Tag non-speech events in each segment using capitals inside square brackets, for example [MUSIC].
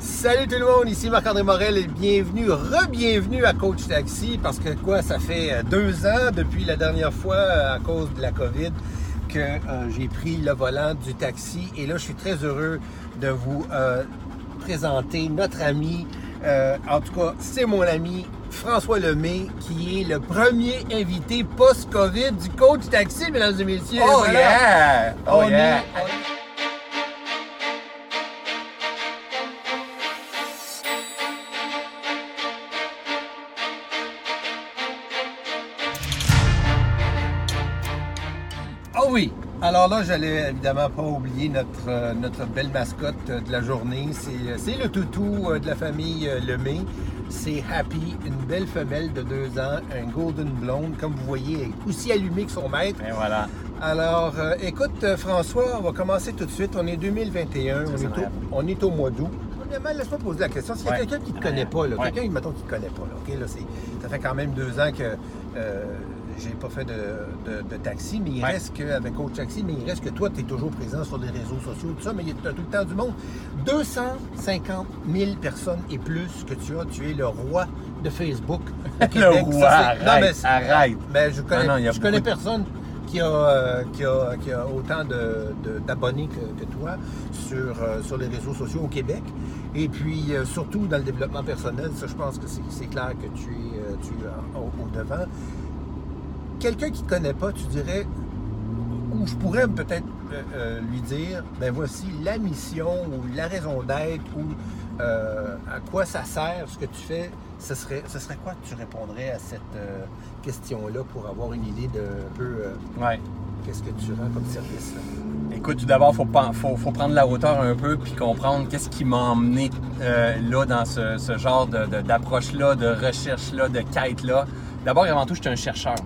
Salut tout le monde, ici Marc-André Morel et bienvenue, re-bienvenue à Coach Taxi parce que quoi, ça fait euh, deux ans depuis la dernière fois euh, à cause de la COVID que euh, j'ai pris le volant du taxi et là je suis très heureux de vous présenter notre ami, en tout cas c'est mon ami François Lemay qui est le premier invité post-COVID du Coach Taxi, mesdames et messieurs. Oh yeah! Oh On yeah! est- oui! Alors là, j'allais évidemment pas oublier notre, euh, notre belle mascotte euh, de la journée. C'est, euh, c'est le toutou de la famille Lemay. C'est Happy, une belle femelle de deux ans, un golden blonde, comme vous voyez, aussi allumée que son maître. Et voilà. Alors, euh, écoute, François, on va commencer tout de suite. On est 2021, on est, au, on est au mois d'août. Laisse-moi poser la question. S'il y a Ouais. quelqu'un qui ne te connaît pas, là, Ouais. quelqu'un, mettons, qui ne te connaît pas, là, OK, là, c'est- ça fait quand même deux ans que euh, j'ai pas fait de, de- de taxi, mais il Ouais. reste qu'avec Coach Taxi, mais il reste que toi, tu es toujours présent sur les réseaux sociaux, tout ça, mais il y a tout le temps du monde. 250 000 personnes et plus que tu as. Tu es le roi de Facebook. au [LAUGHS] Le roi, Ça, non, arrête, mais arrête. mais je connais, Non, non, je connais personne qui a, euh, qui a, qui a autant d'abonnés que, que toi sur, euh, sur les réseaux sociaux au Québec. Et puis, euh, surtout dans le développement personnel, ça, je pense que c'est clair que tu es, tu es au devant. Quelqu'un qui ne connaît pas, tu dirais, ou je pourrais peut-être euh, euh, lui dire, ben voici la mission ou la raison d'être ou euh, à quoi ça sert ce que tu fais, ce serait, ce serait quoi que tu répondrais à cette euh, question-là pour avoir une idée de un peu Ouais. qu'est-ce que tu rends comme service? là? Écoute, tout d'abord, il faut, faut, faut prendre la hauteur un peu puis comprendre qu'est-ce qui m'a emmené là dans ce, ce genre de- de- d'approche-là, de, recherche-là, de quête-là. D'abord et avant tout, je suis un chercheur.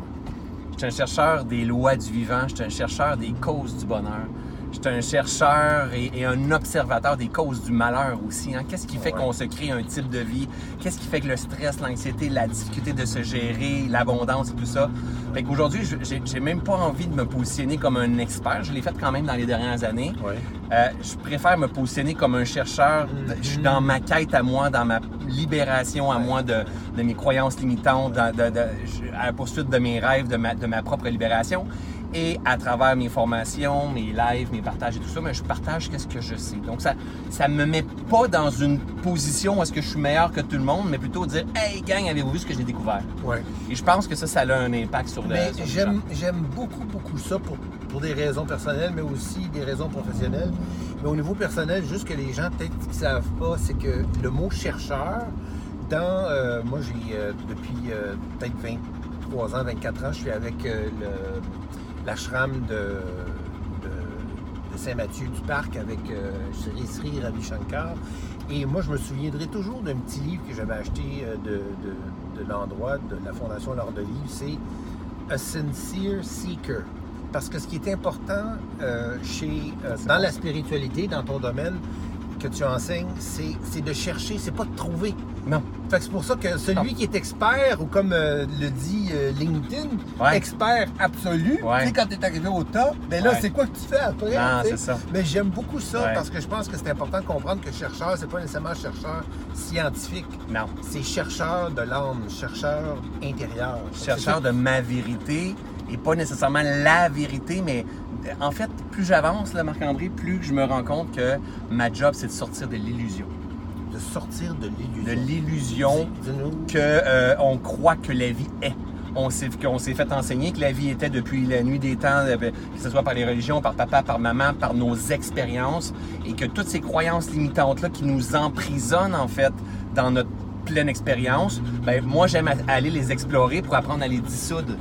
Je suis un chercheur des lois du vivant, je suis un chercheur des causes du bonheur. Je suis un chercheur et, et un observateur des causes du malheur aussi. hein. Qu'est-ce qui fait Ouais. qu'on se crée un type de vie? Qu'est-ce qui fait que le stress, l'anxiété, la difficulté de se gérer, l'abondance et tout ça? Fait qu'aujourd'hui, j'ai même pas envie de me positionner comme un expert. Je l'ai fait quand même dans les dernières années. Ouais. Euh, je préfère me positionner comme un chercheur. Je suis dans ma quête à moi, dans ma libération à moi de, de mes croyances limitantes, de- de- à la poursuite de mes rêves, de ma, de ma propre libération. Et à travers mes formations, mes lives, mes partages et tout ça, mais je partage qu'est-ce que je sais. Donc ça ça me met pas dans une position où est-ce que je suis meilleur que tout le monde, mais plutôt dire Hey gang, avez-vous vu ce que j'ai découvert? Ouais. Et je pense que ça, ça a un impact sur le. J'aime, j'aime beaucoup, beaucoup ça pour, pour des raisons personnelles, mais aussi des raisons professionnelles. Mais au niveau personnel, juste que les gens peut-être ne savent pas, c'est que le mot chercheur, dans. euh, moi, j'ai euh, depuis euh, peut-être 23 ans, 24 ans, je suis avec le- l'ashram de, de, Saint-Mathieu du Parc avec euh, Sri Sri Ravi Shankar. Et moi, je me souviendrai toujours d'un petit livre que j'avais acheté euh, de, l'endroit, de la Fondation L'Ordre de Livre. C'est A Sincere Seeker. Parce que ce qui est important euh, euh, dans la spiritualité, dans ton domaine que tu enseignes, c'est de chercher, c'est pas de trouver. Non. Fait que c'est pour ça que celui qui est expert, ou comme euh, le dit euh, LinkedIn, Ouais. expert absolu, Ouais. tu sais, quand tu es arrivé au top, ben là, Ouais. c'est quoi que tu fais après? Non, c'est ça. Mais j'aime beaucoup ça parce que je pense que c'est important de comprendre que chercheur, c'est pas nécessairement chercheur scientifique. Non. C'est chercheur de l'âme, chercheur intérieur. chercheur de ma vérité et pas nécessairement la vérité, mais en fait, plus j'avance, là, Marc-André, plus je me rends compte que ma job, c'est de sortir de l'illusion. De sortir de l'illusion. De l'illusion que euh, on croit que la vie est. On s'est, qu'on s'est fait enseigner que la vie était depuis la nuit des temps, euh, que ce soit par les religions, par papa, par maman, par nos expériences, et que toutes ces croyances limitantes-là qui nous emprisonnent en fait dans notre pleine expérience, ben, moi j'aime aller les explorer pour apprendre à les dissoudre.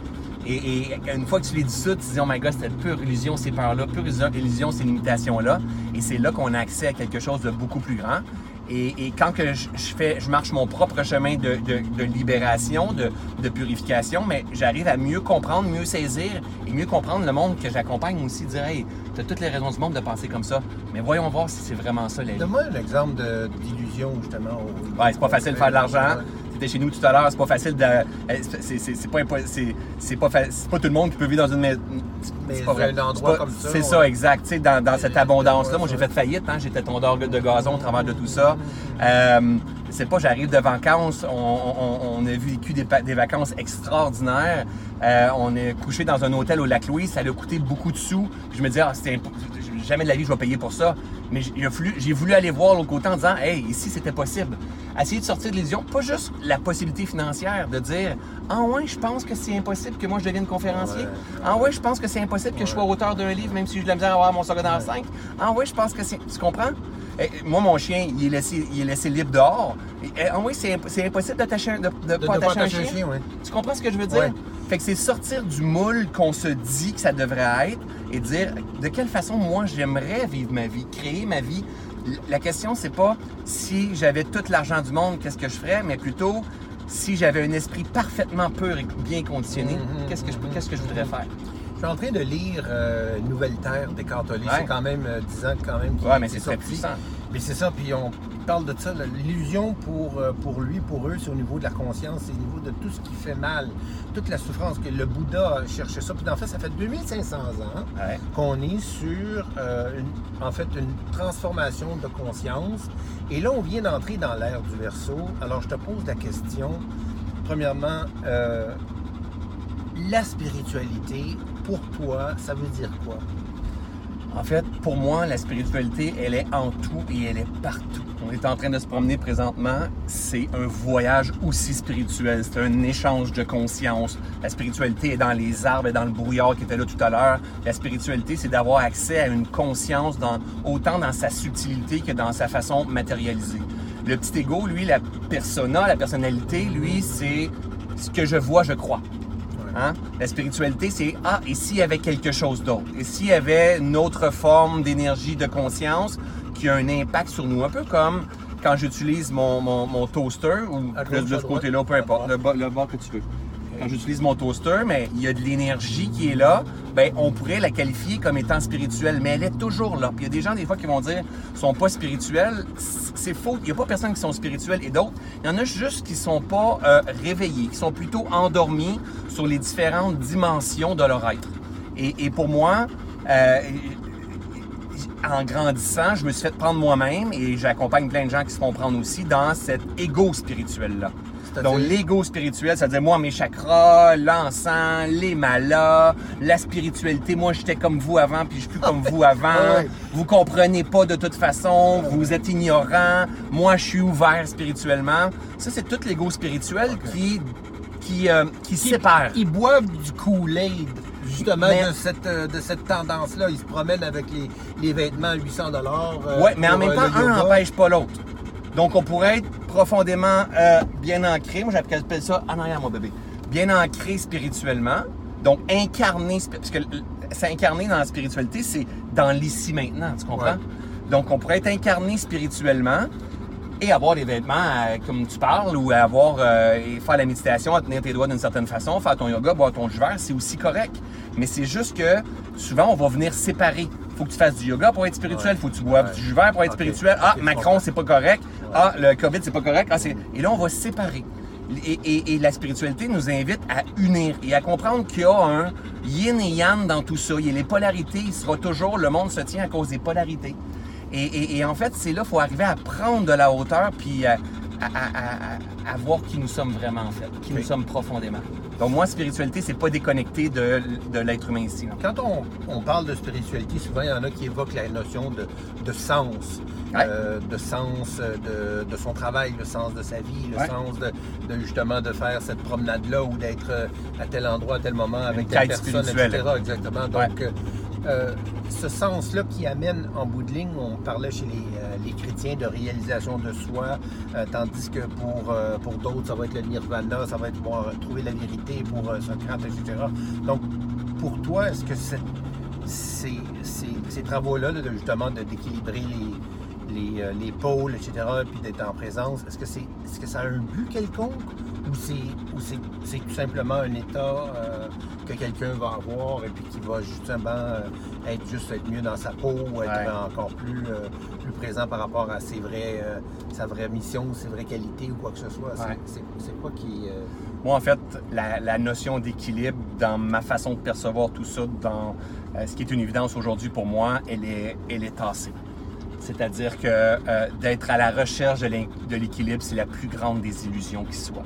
Et, et une fois que tu les dissous, tu te dis, oh my god, c'était pure illusion, ces peurs-là, pure illusion, ces limitations-là. Et c'est là qu'on a accès à quelque chose de beaucoup plus grand. Et, et quand que je, je fais, je marche mon propre chemin de, de- de libération, de, de purification, mais j'arrive à mieux comprendre, mieux saisir et mieux comprendre le monde que j'accompagne aussi. Dire, hey, tu as toutes les raisons du monde de penser comme ça, mais voyons voir si c'est vraiment ça la. Donne-moi un exemple de- d'illusion, justement. au- Ouais, c'est pas facile de faire de l'argent. Était chez nous tout à l'heure, c'est pas facile de. euh, c'est- pas, c'est- pas, pas tout le monde qui peut vivre dans une c'est pas vrai. un endroit comme ça, C'est ouais. ça, exact. Tu sais, dans, dans cette abondance-là, moi j'ai fait faillite, hein, j'étais tondeur de gazon au travers de tout ça. Euh, c'est pas, j'arrive de vacances, on, on- on a vécu des, vacances extraordinaires. Euh, on est couché dans un hôtel au lac Louis, ça a coûté beaucoup de sous. Je me dis, ah, c'était jamais de la vie je vais payer pour ça. Mais j'ai voulu aller voir l'autre côté en disant, hey, ici c'était possible. Essayer de sortir de l'illusion, pas juste la possibilité financière de dire, ah ouais, je pense que c'est impossible que moi je devienne conférencier. Ah ouais, je pense que c'est impossible que je sois auteur d'un livre, même si j'ai de la misère à avoir mon secondaire 5. Ah ouais, je pense que c'est. Tu comprends? Eh, moi, mon chien, il est laissé, il est laissé libre dehors. Et, ah oui, c'est imp- c'est impossible d'attacher de, de, De pas ne pas attacher un chien. Tu comprends ce que je veux dire? Fait que c'est sortir du moule qu'on se dit que ça devrait être et dire de quelle façon moi j'aimerais vivre ma vie, créer ma vie. La question, c'est pas si j'avais tout l'argent du monde, qu'est-ce que je ferais, mais plutôt si j'avais un esprit parfaitement pur et bien conditionné, Mhm, qu'est-ce que je, qu'est-ce que je voudrais faire? Je suis en train de lire euh, Nouvelle Terre des. Ouais. C'est quand même euh, 10 ans quand même qu'il Ouais, mais c'est très sorti. puissant. Mais c'est ça, puis on parle de ça. L'illusion pour, euh, pour lui, pour eux, c'est au niveau de la conscience, c'est au niveau de tout ce qui fait mal, toute la souffrance que le Bouddha a cherché ça. Puis en fait, ça fait 2500 ans Ouais. qu'on est sur euh, une- en fait une transformation de conscience. Et là, on vient d'entrer dans l'ère du verso. Alors, je te pose la question. Premièrement, euh, la spiritualité, pour toi, ça veut dire quoi? En fait, pour moi, la spiritualité, elle est en tout et elle est partout. On est en train de se promener présentement. C'est un voyage aussi spirituel. C'est un échange de conscience. La spiritualité est dans les arbres et dans le brouillard qui était là tout à l'heure. La spiritualité, c'est d'avoir accès à une conscience autant dans sa subtilité que dans sa façon matérialisée. Le petit ego, lui, la persona, la personnalité, lui, c'est ce que je vois, je crois. Hein? La spiritualité, c'est Ah, et s'il y avait quelque chose d'autre? Et s'il y avait une autre forme d'énergie, de conscience qui a un impact sur nous? Un peu comme quand j'utilise mon, mon, mon toaster ou À de, ce côté-là, peu importe, le, bas- le bord que tu veux. Quand j'utilise mon toaster, mais il y a de l'énergie qui est là, ben on pourrait la qualifier comme étant spirituelle, mais elle est toujours là. Il y a des gens des fois qui vont dire sont pas spirituels, c'est faux. Il n'y a pas personne qui sont spirituels et d'autres. Il y en a juste qui sont pas euh, réveillés, qui sont plutôt endormis sur les différentes dimensions de leur être. Et, pour moi, euh, en grandissant, je me suis fait prendre moi-même et j'accompagne plein de gens qui se font prendre aussi dans cet ego spirituel-là. Donc, l'ego spirituel, ça veut dire moi, mes chakras, l'encens, les malas, la spiritualité. Moi, j'étais comme vous avant, puis je suis plus comme vous [LAUGHS] avant. Ah ouais. Vous comprenez pas de toute façon, vous êtes ignorant. Moi, je suis ouvert spirituellement. Ça, c'est tout l'ego spirituel qui, qui, euh, qui sépare. Ils boivent du Kool-Aid, justement, Mais- de cette, euh, de cette tendance-là. Ils se promènent avec les, les vêtements à 800 dollars. Ouais, mais en même temps, un n'empêche pas l'autre. Donc, on pourrait être profondément euh, bien ancré. Moi, j'appelle ça en arrière, moi, bébé. Bien ancré spirituellement. Donc, incarné. Parce que s'incarner dans la spiritualité, c'est dans l'ici maintenant. Tu comprends? Ouais. Donc, on pourrait être incarné spirituellement et avoir des vêtements euh, comme tu parles ou avoir euh, et faire la méditation, à tenir tes doigts d'une certaine façon, faire ton yoga, boire ton jus vert, c'est aussi correct. Mais c'est juste que souvent on va venir séparer. Faut que tu fasses du yoga pour être spirituel, Ouais. faut que tu boives Ouais. du jus vert pour être spirituel. Ah, Macron c'est pas correct. Ah, le Covid c'est pas correct? Ah. Et là on va séparer. Et, et- la spiritualité nous invite à unir et à comprendre qu'il y a un yin et yang dans tout ça. Il y a les polarités, il sera toujours, le monde se tient à cause des polarités. Et, et- et en fait, c'est là qu'il faut arriver à prendre de la hauteur puis à, à- à- à- à voir qui nous sommes vraiment en fait, qui nous sommes profondément. Donc moi, spiritualité, c'est pas déconnecté de, de l'être humain ici. Quand on, on parle de spiritualité, souvent, il y en a qui évoquent la notion de, de sens. Ouais. euh, de sens euh, de, de son travail, le sens de sa vie, le Ouais. sens de, de justement de faire cette promenade-là ou d'être euh, à tel endroit, à tel moment avec telle personne, spirituelle. etc. Exactement. Donc, euh, ce sens-là qui amène en bout de ligne, on parlait chez les, les chrétiens de réalisation de soi, euh, tandis que pour, euh, pour d'autres, ça va être le nirvana, ça va être pouvoir trouver la vérité pour euh, Socrate, etc. Donc, pour toi, est-ce que ces, ces- travaux-là, là, justement, d'équilibrer les, les, euh, les pôles, etc., puis d'être en présence, est-ce que, c'est, est-ce que ça a un but quelconque ou c'est, ou c'est, c'est tout simplement un état euh, que quelqu'un va avoir et puis qui va justement euh, être juste être mieux dans sa peau ou être Ouais. encore plus, euh, plus présent par rapport à ses vrais, sa vraie mission, ses vraies qualités ou quoi que ce soit? C'est, Ouais. c'est, c'est quoi qui... Moi, en fait, la, la notion d'équilibre dans ma façon de percevoir tout ça, dans ce qui est une évidence aujourd'hui pour moi, elle est, elle est tassée. C'est-à-dire que euh, d'être à la recherche de l'équilibre, c'est la plus grande des illusions qui soit.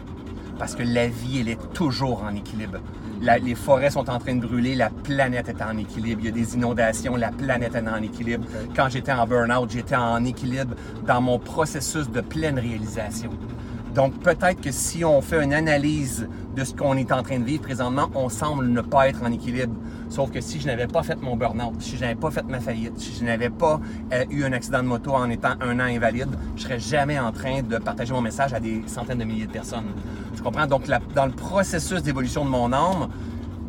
Parce que la vie, elle est toujours en équilibre. La- les forêts sont en train de brûler, la planète est en équilibre. Il y a des inondations, la planète est en équilibre. Quand j'étais en burn-out, j'étais en équilibre dans mon processus de pleine réalisation. Donc peut-être que si on fait une analyse de ce qu'on est en train de vivre présentement, on semble ne pas être en équilibre. Sauf que si je n'avais pas fait mon burn-out, si je n'avais pas fait ma faillite, si je n'avais pas euh, eu un accident de moto en étant un an invalide, je serais jamais en train de partager mon message à des centaines de milliers de personnes. Tu comprends? Donc dans le processus d'évolution de mon âme,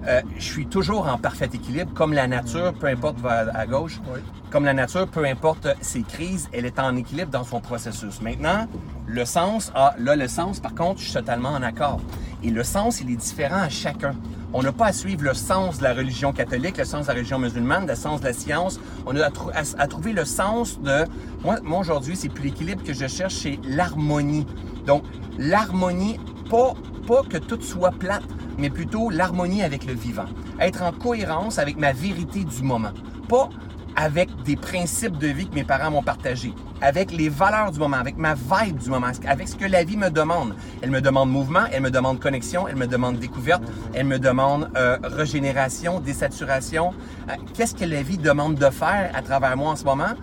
euh, je suis toujours en parfait équilibre, comme la nature, peu importe va à, à gauche, Oui. comme la nature, peu importe ses crises, elle est en équilibre dans son processus. Maintenant, le sens, ah, là, le sens, par contre, je suis totalement en accord. Et le sens, il est différent à chacun. On n'a pas à suivre le sens de la religion catholique, le sens de la religion musulmane, le sens de la science. On a à, trou- à- à trouver le sens de... Moi, moi aujourd'hui, c'est plus l'équilibre que je cherche, c'est l'harmonie. Donc, l'harmonie, pas, pas que tout soit plate, mais plutôt l'harmonie avec le vivant. Être en cohérence avec ma vérité du moment. Pas avec des principes de vie que mes parents m'ont partagés, avec les valeurs du moment, avec ma vibe du moment, avec ce que la vie me demande. Elle me demande mouvement, elle me demande connexion, elle me demande découverte, elle me demande euh, régénération, désaturation. Euh, Qu'est-ce que la vie demande de faire à travers moi en ce moment?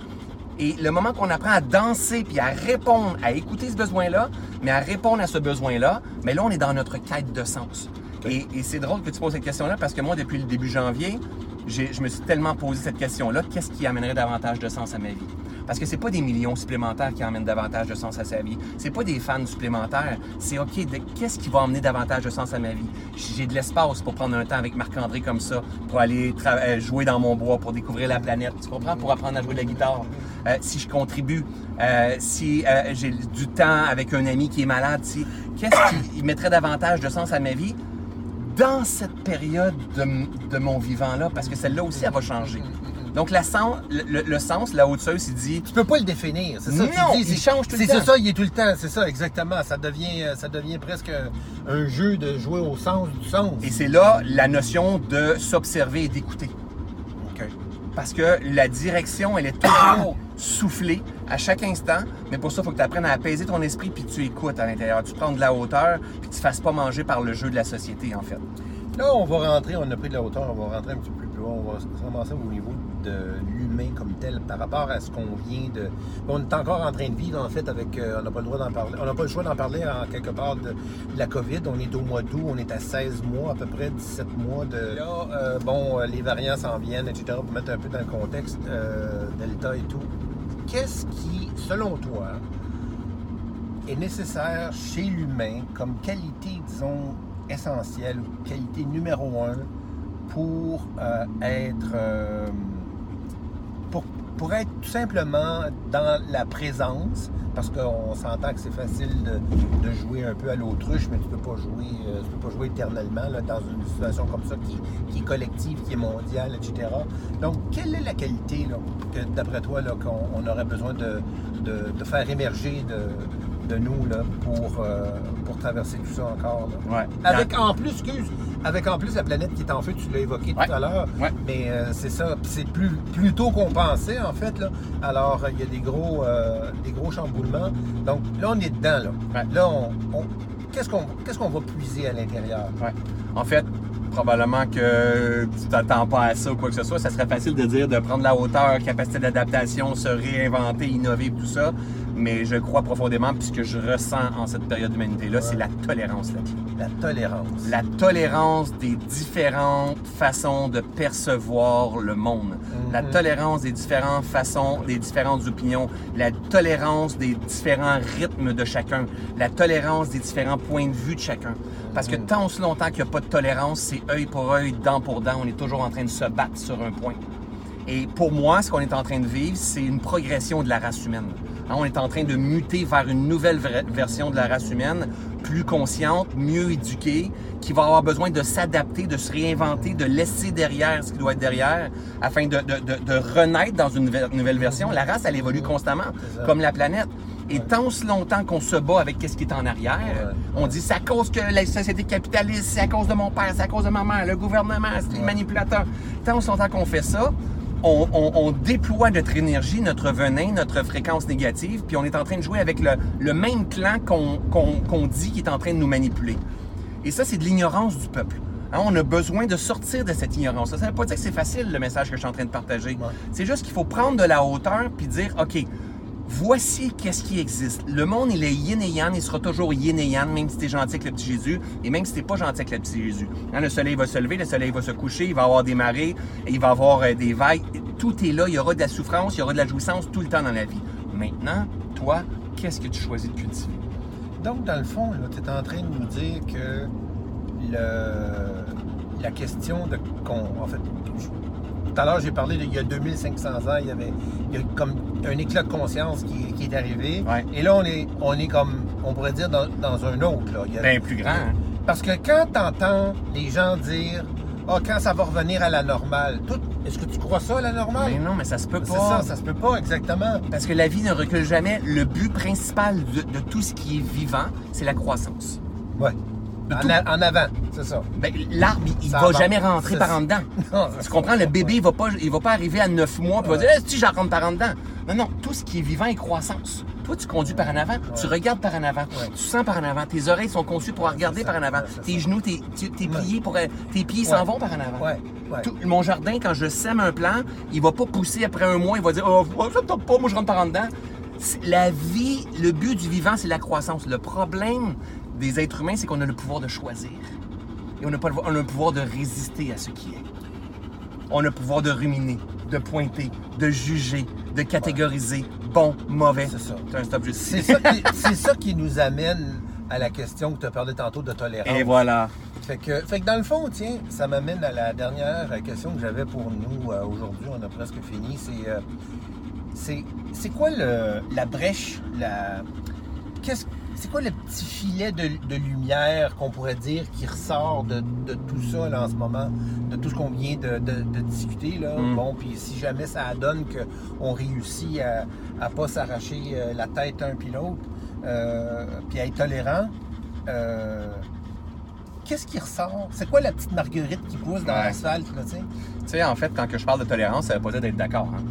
Et le moment qu'on apprend à danser puis à répondre, à écouter ce besoin-là, mais à répondre à ce besoin-là, mais là, on est dans notre quête de sens. Et, et c'est drôle que tu poses cette question-là parce que moi, depuis le début janvier, je me suis tellement posé cette question-là. Qu'est-ce qui amènerait davantage de sens à ma vie? Parce que c'est pas des millions supplémentaires qui amènent davantage de sens à sa vie. C'est pas des fans supplémentaires. C'est OK, qu'est-ce qui va amener davantage de sens à ma vie? J'ai de l'espace pour prendre un temps avec Marc-André comme ça, pour aller euh, jouer dans mon bois, pour découvrir la planète. Tu comprends? Pour apprendre à jouer de la guitare. Euh, si je contribue, euh, si j'ai du temps avec un ami qui est malade, si, qu'est-ce qui [COUGHS] mettrait davantage de sens à ma vie? dans cette période de, de mon vivant-là, parce que celle-là aussi, elle va changer. Donc, la sens, le, sens, la haute il dit Tu peux pas le définir, c'est ça? tu Non, dis, il change tout le temps. C'est ça, il est tout le temps, c'est ça, exactement. Ça devient, euh, ça devient presque un jeu de jouer au sens du sens. Et c'est là la notion de s'observer et d'écouter. OK. Parce que la direction, elle est toujours soufflée à chaque instant. Mais pour ça, il faut que tu apprennes à apaiser ton esprit puis tu écoutes à l'intérieur. Tu prends de la hauteur puis tu ne te fasses pas manger par le jeu de la société, en fait. Là, on va rentrer, on a pris de la hauteur, on va rentrer un petit peu plus loin, on va se commencer au niveau de l'humain comme tel par rapport à ce qu'on vient de. On est encore en train de vivre, en fait, avec. euh, on n'a pas le droit d'en parler. On n'a pas le choix d'en parler en quelque part de, de la COVID. On est au mois d'août, on est à 16 mois, à peu près 17 mois de. Là, euh, bon, euh, les variants s'en viennent, etc. Pour mettre un peu dans le contexte, euh, Delta et tout. Qu'est-ce qui, selon toi, est nécessaire chez l'humain comme qualité, disons, essentielle ou qualité numéro un pour euh, être euh, pour, être tout simplement dans la présence parce qu'on s'entend que c'est facile de, jouer un peu à l'autruche mais tu peux pas jouer euh, peux pas jouer éternellement dans une situation comme ça qui, est collective qui est mondiale etc donc quelle est la qualité d'après toi qu'on on aurait besoin de, faire émerger de nous là, pour, euh, pour traverser tout ça encore là? Ouais. Avec en plus, excuse, avec en plus la planète qui est en feu, tu l'as évoqué Ouais. tout à l'heure. Ouais. Mais euh, c'est ça, c'est plus, plus tôt qu'on pensait en fait. Là. Alors euh, il y a des gros, euh, des gros chamboulements. Donc là on est dedans là. Ouais. Là on, on- qu'est-ce qu'on, qu'est-ce qu'on va puiser à l'intérieur? En fait, probablement que tu t'attends pas à ça ou quoi que ce soit. Ça serait facile de dire de prendre la hauteur, capacité d'adaptation, se réinventer, innover, tout ça. Mais je crois profondément, puisque je ressens en cette période d'humanité-là, c'est la tolérance la tolérance. La tolérance des différentes façons de percevoir le monde. La Mhm. tolérance des différentes façons, des différentes opinions. La tolérance des différents rythmes de chacun. La tolérance des différents points de vue de chacun. Parce que Mhm. tant aussi longtemps qu'il n'y a pas de tolérance, c'est œil pour œil, dent pour dent. On est toujours en train de se battre sur un point. Et pour moi, ce qu'on est en train de vivre, c'est une progression de la race humaine. Hein, on est en train de muter vers une nouvelle version de la race humaine, plus consciente, mieux éduquée, qui va avoir besoin de s'adapter, de se réinventer, de laisser derrière ce qui doit être derrière, afin de, de- de- de renaître dans une nouvelle version. La race, elle évolue constamment, comme la planète. Et tant aussi longtemps qu'on se bat avec qu'est-ce qui est en arrière, Ouais. on dit c'est à cause que la société capitaliste, c'est à cause de mon père, c'est à cause de ma mère, le gouvernement, c'est les manipulateurs. Tant aussi longtemps qu'on fait ça, on, on- on déploie notre énergie, notre venin, notre fréquence négative, puis on est en train de jouer avec le, le même clan qu'on dit qui est en train de nous manipuler. Et ça, c'est de l'ignorance du peuple. Hein, on a besoin de sortir de cette ignorance. Ça ne veut pas dire que c'est facile, le message que je suis en train de partager. Ouais. C'est juste qu'il faut prendre de la hauteur puis dire, OK, voici qu'est-ce qui existe. Le monde, il est yin et yang, il sera toujours yin et yang, même si t'es gentil avec le petit Jésus, et même si t'es pas gentil avec le petit Jésus. Hein, le soleil va se lever, le soleil va se coucher, il va avoir des marées, il va avoir euh, des vagues. Tout est là, il y aura de la souffrance, il y aura de la jouissance tout le temps dans la vie. Maintenant, toi, qu'est-ce que tu choisis de cultiver? Donc, dans le fond, tu es en train de nous dire que la question de. qu'on- en fait, tout à l'heure, j'ai parlé d'il y a 2500 ans, il y avait il y comme un éclat de conscience qui, qui est arrivé. Ouais. Et là, on est, on est comme, on pourrait dire, dans, dans un autre. Là. Il y a- Ben, plus grand, hein? Parce que quand tu entends les gens dire Ah, quand ça va revenir à la normale, tout, est-ce que tu crois ça à la normale? Mais non, mais ça se peut C'est pas. ça, ça se peut pas exactement. Parce que la vie ne recule jamais. Le but principal de, de tout ce qui est vivant, c'est la croissance. Ouais. En, tout. a- en avant, c'est ça. Ben, L'arbre, il- Ça va jamais rentrer C'est par en dedans. [LAUGHS] Non, Tu comprends? Le bébé, il va pas, il va pas arriver à 9 mois il va dire, Eh, si j'en rentre par en dedans. Non, non, tout ce qui est vivant est croissance. Toi, tu conduis par en avant, tu regardes par en avant, Ouais. tu sens par en avant, tes oreilles sont conçues pour regarder ça. par en avant, tes genoux, tes, tes Ouais. pliés pour, tes pieds s'en vont par en avant. Tout- mon jardin, quand je sème un plant, il va pas pousser après un mois, il va dire Oh, ça pas, moi je rentre par en dedans. La vie, le but du vivant, c'est la croissance. Le problème des êtres humains, c'est qu'on a le pouvoir de choisir. Et on n'a pas le, on a le pouvoir de résister à ce qui est. On a le pouvoir de ruminer, de pointer, de juger, de catégoriser, bon, mauvais. C'est ça. C'est un stop juste C'est ça, qui, c'est ça qui nous amène à la question que tu as parlé tantôt de tolérance. Et voilà. Fait que, fait que dans le fond, tiens, ça m'amène à la dernière question que j'avais pour nous euh, aujourd'hui. On a presque fini. C'est, euh, c'est quoi le, la brèche, la, qu'est-ce, c'est quoi le petit filet de, de lumière qu'on pourrait dire qui ressort de, de tout ça là, en ce moment, de tout ce qu'on vient de, discuter là? Mm. Bon, puis si jamais ça donne qu'on réussit à, à pas s'arracher euh, la tête un puis l'autre, euh, puis à être tolérant. euh, Qu'est-ce qui ressort? C'est quoi la petite marguerite qui pousse dans Ouais. l'asphalte, là, tu sais? Tu sais, en fait, quand que je parle de tolérance, ça veut pas dire d'être d'accord. hein.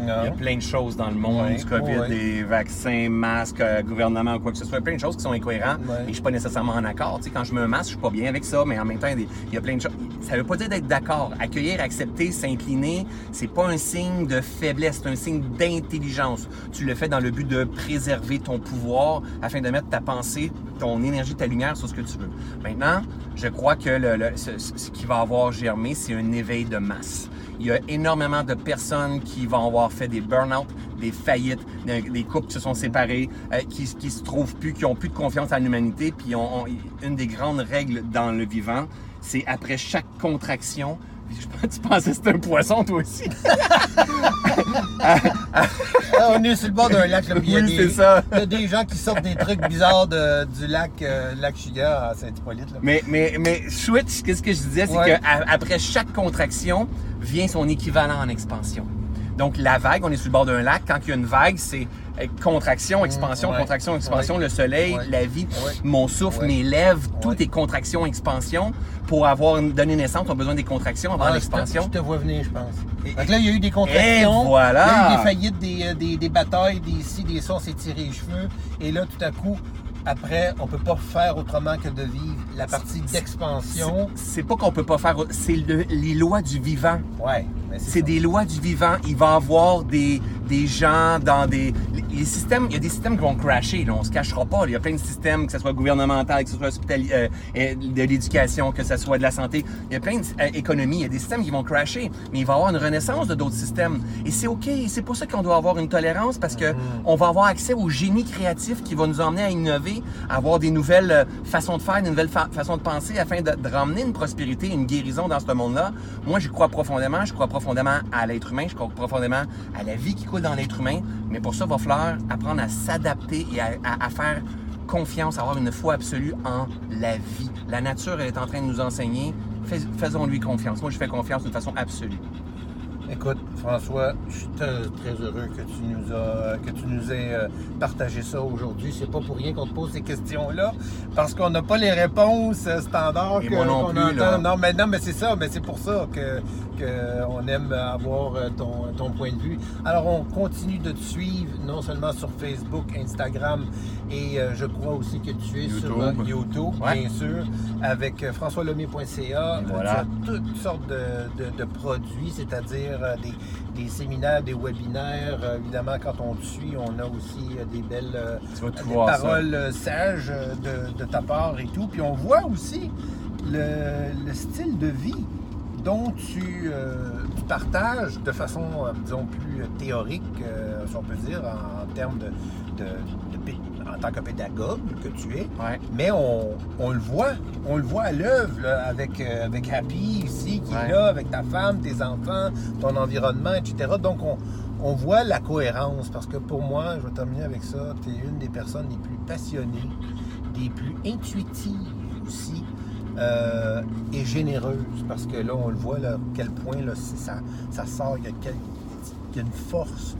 Il y a plein de choses dans le monde, Ouais, du COVID, ouais. des vaccins, masques, euh, gouvernement ou quoi que ce soit. Plein de choses qui sont incohérentes Ouais. et je suis pas nécessairement en accord. Tu sais, quand je mets un masque, je suis pas bien avec ça, mais en même temps, il y a il y a plein de choses. Ça veut pas dire d'être d'accord. Accueillir, accepter, s'incliner, c'est pas un signe de faiblesse, c'est un signe d'intelligence. Tu le fais dans le but de préserver ton pouvoir afin de mettre ta pensée, ton énergie, ta lumière sur ce que tu veux. Maintenant, je crois que le- le- ce, ce qui va avoir germé, c'est un éveil de masse. Il y a énormément de personnes qui vont avoir fait des burn-out, des faillites, des, couples qui se sont séparés, euh, qui, qui se trouvent plus, qui ont plus de confiance en l'humanité. Puis on- on- une des grandes règles dans le vivant, c'est après chaque contraction. [LAUGHS] Tu pensais que c'était un poisson, toi aussi? Ah, on est sur le bord d'un lac, là, il Oui, c'est ça. il y a des gens qui sortent des trucs bizarres de- du lac, euh, lac Chiga à Saint-Hippolyte. Mais, mais, mais switch, qu'est-ce que je disais, c'est Ouais. qu'après chaque contraction vient son équivalent en expansion. Donc la vague, on est sur le bord d'un lac. Quand il y a une vague, c'est euh, contraction, expansion, Mmh, ouais. contraction, expansion, Ouais. le soleil, Ouais. la vie, mon souffle, mes lèvres, tout est contraction, expansion. Pour avoir donné naissance, on a besoin des contractions avant Ah, l'expansion. je te vois venir, je pense. Et- que là, il y a eu des contractions. Et voilà. Il y a eu des faillites, des, euh, des, des batailles, des ci, des ça, on s'est tiré les cheveux. Et là, tout à coup, après, on peut pas faire autrement que de vivre la partie d'expansion. C'est pas qu'on peut pas faire, c'est le- les lois du vivant. Ouais, C'est des lois du vivant. Il va y avoir des, des gens dans des. Les systèmes, il y a des systèmes qui vont crasher, là, on se cachera pas. Il y a plein de systèmes, que ce soit gouvernemental, que ce soit hospitalier, euh, euh, de l'éducation, que ce soit de la santé. Il y a plein d'économies, il y a des systèmes qui vont crasher, mais il va y avoir une renaissance de d'autres systèmes. Et c'est OK. C'est pour ça qu'on doit avoir une tolérance parce que on va avoir accès au génie créatif qui va nous emmener à innover, à avoir des nouvelles euh, façons de faire, des nouvelles façons de penser afin de, de ramener une prospérité, une guérison dans ce monde-là. Moi, je crois profondément. Je crois profondément à l'être humain. Je crois profondément à la vie qui coule dans l'être humain. Mais pour ça, il va falloir apprendre à s'adapter et à, faire confiance, avoir une foi absolue en la vie. La nature elle est en train de nous enseigner. Faisons-lui confiance. Moi, je fais confiance d'une façon absolue. Écoute, François, je suis très, heureux que tu nous as, que tu nous aies euh, partagé ça aujourd'hui. C'est pas pour rien qu'on te pose ces questions-là, parce qu'on n'a pas les réponses standards qu'on non Non, mais non, mais c'est ça, mais c'est pour ça que qu'on aime avoir euh, ton, ton, point de vue. Alors, on continue de te suivre, non seulement sur Facebook, Instagram, et je crois aussi que tu es sur YouTube, bien sûr, avec françoislemay.ca. Voilà. Tu as toutes sortes de, de produits, c'est-à-dire euh, des, séminaires, des webinaires. Euh, évidemment, quand on te suit, on a aussi euh, des belles paroles sages de, ta part et tout. Puis on voit aussi le, style de vie dont tu, partages de façon, disons, plus théorique, si on peut dire, en, termes de, en tant que pédagogue que tu es. Mais on, le voit, on le voit à l'œuvre avec, euh, avec Happy ici, qui est là, avec ta femme, tes enfants, ton environnement, etc. Donc on, voit la cohérence parce que pour moi, je vais terminer avec ça, tu es une des personnes les plus passionnées, des plus intuitives aussi. Euh, et généreuses parce que là on le voit là, à quel point là, ça, ça sort, il y a une force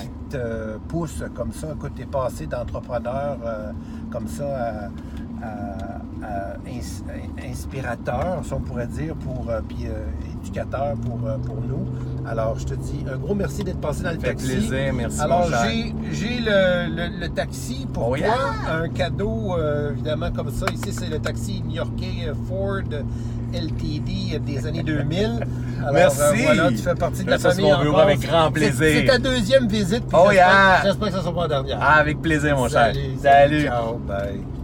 qui te pousse comme ça. Écoute, t'es passé d'entrepreneur euh, comme ça à, inspirateur, si on pourrait dire, pour, euh, puis euh, éducateur pour, pour nous. Alors, je te dis un gros merci d'être passé dans le fait taxi. plaisir, merci. Alors, j'ai le, le, taxi pour oh, toi, un cadeau, évidemment, comme ça. Ici, c'est le taxi new-yorkais Ford LTD des années 2000. [LAUGHS] Merci. Euh, voilà, tu fais partie de la famille. Mon bureau avec grand plaisir. C'est ta deuxième visite. oh, yeah. J'espère que ça sera pas la dernière. Ah, avec plaisir, mon cher. Salut. Ciao. Bye.